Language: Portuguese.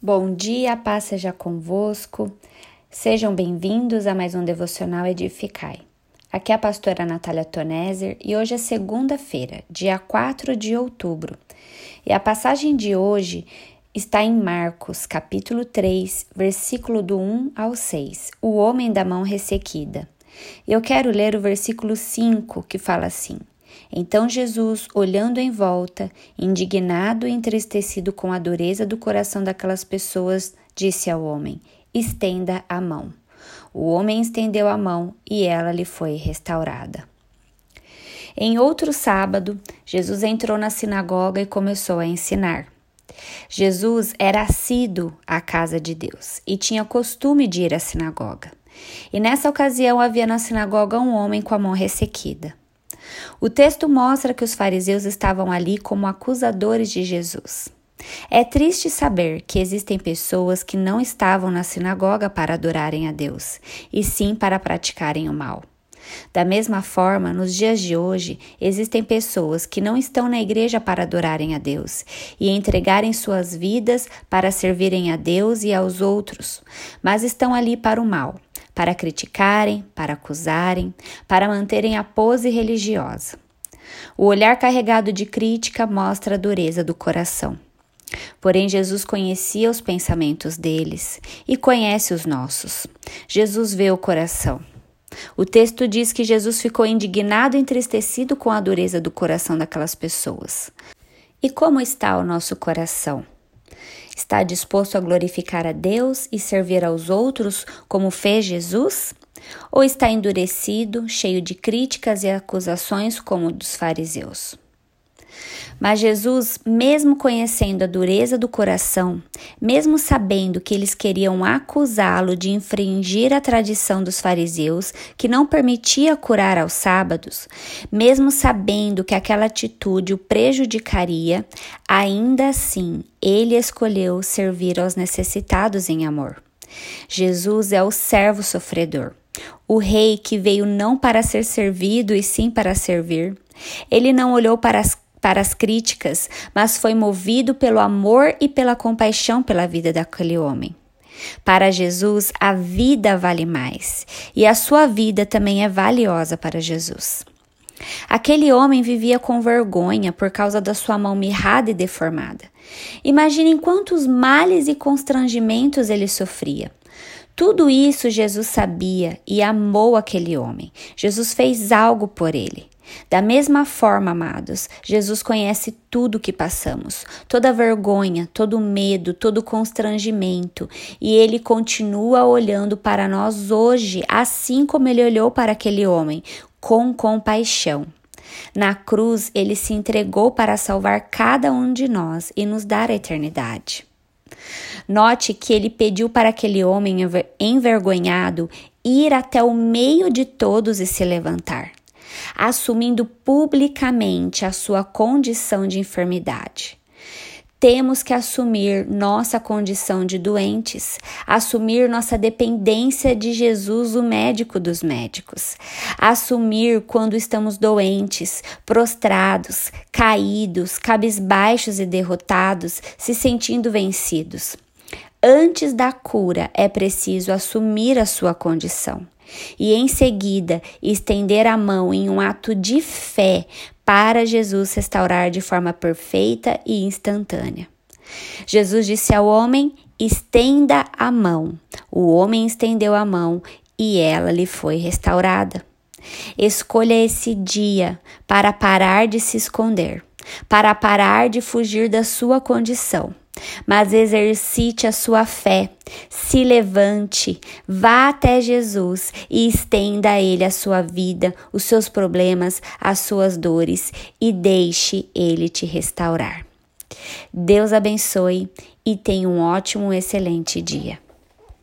Bom dia, paz seja convosco. Sejam bem-vindos a mais um devocional Edificai. Aqui é a pastora Natália Toneser e hoje é segunda-feira, dia 4 de outubro. E a passagem de hoje está em Marcos, capítulo 3, versículo do 1 ao 6, o homem da mão ressequida. Eu quero ler o versículo 5, que fala assim: então Jesus, olhando em volta, indignado e entristecido com a dureza do coração daquelas pessoas, disse ao homem: Estenda a mão. O homem estendeu a mão e ela lhe foi restaurada. Em outro sábado, Jesus entrou na sinagoga e começou a ensinar. Jesus era assíduo à casa de Deus e tinha costume de ir à sinagoga. E nessa ocasião havia na sinagoga um homem com a mão ressequida. O texto mostra que os fariseus estavam ali como acusadores de Jesus. É triste saber que existem pessoas que não estavam na sinagoga para adorarem a Deus, e sim para praticarem o mal. Da mesma forma, nos dias de hoje, existem pessoas que não estão na igreja para adorarem a Deus e entregarem suas vidas para servirem a Deus e aos outros, mas estão ali para o mal para criticarem, para acusarem, para manterem a pose religiosa. O olhar carregado de crítica mostra a dureza do coração. Porém, Jesus conhecia os pensamentos deles e conhece os nossos. Jesus vê o coração. O texto diz que Jesus ficou indignado e entristecido com a dureza do coração daquelas pessoas. E como está o nosso coração? Está disposto a glorificar a Deus e servir aos outros como fez Jesus? Ou está endurecido, cheio de críticas e acusações como dos fariseus? Mas Jesus, mesmo conhecendo a dureza do coração, mesmo sabendo que eles queriam acusá-lo de infringir a tradição dos fariseus, que não permitia curar aos sábados, mesmo sabendo que aquela atitude o prejudicaria, ainda assim ele escolheu servir aos necessitados em amor. Jesus é o servo sofredor, o rei que veio não para ser servido e sim para servir. Ele não olhou para as para as críticas, mas foi movido pelo amor e pela compaixão pela vida daquele homem. Para Jesus, a vida vale mais, e a sua vida também é valiosa para Jesus. Aquele homem vivia com vergonha por causa da sua mão mirrada e deformada. Imaginem quantos males e constrangimentos ele sofria. Tudo isso Jesus sabia e amou aquele homem. Jesus fez algo por ele. Da mesma forma, amados, Jesus conhece tudo o que passamos, toda vergonha, todo medo, todo constrangimento, e ele continua olhando para nós hoje, assim como ele olhou para aquele homem, com compaixão. Na cruz, ele se entregou para salvar cada um de nós e nos dar a eternidade. Note que ele pediu para aquele homem envergonhado ir até o meio de todos e se levantar assumindo publicamente a sua condição de enfermidade. Temos que assumir nossa condição de doentes, assumir nossa dependência de Jesus, o médico dos médicos, assumir quando estamos doentes, prostrados, caídos, cabisbaixos e derrotados, se sentindo vencidos. Antes da cura, é preciso assumir a sua condição e em seguida estender a mão em um ato de fé para Jesus restaurar de forma perfeita e instantânea. Jesus disse ao homem: estenda a mão. O homem estendeu a mão e ela lhe foi restaurada. Escolha esse dia para parar de se esconder, para parar de fugir da sua condição mas exercite a sua fé, se levante, vá até Jesus e estenda a Ele a sua vida, os seus problemas, as suas dores e deixe Ele te restaurar. Deus abençoe e tenha um ótimo, excelente dia.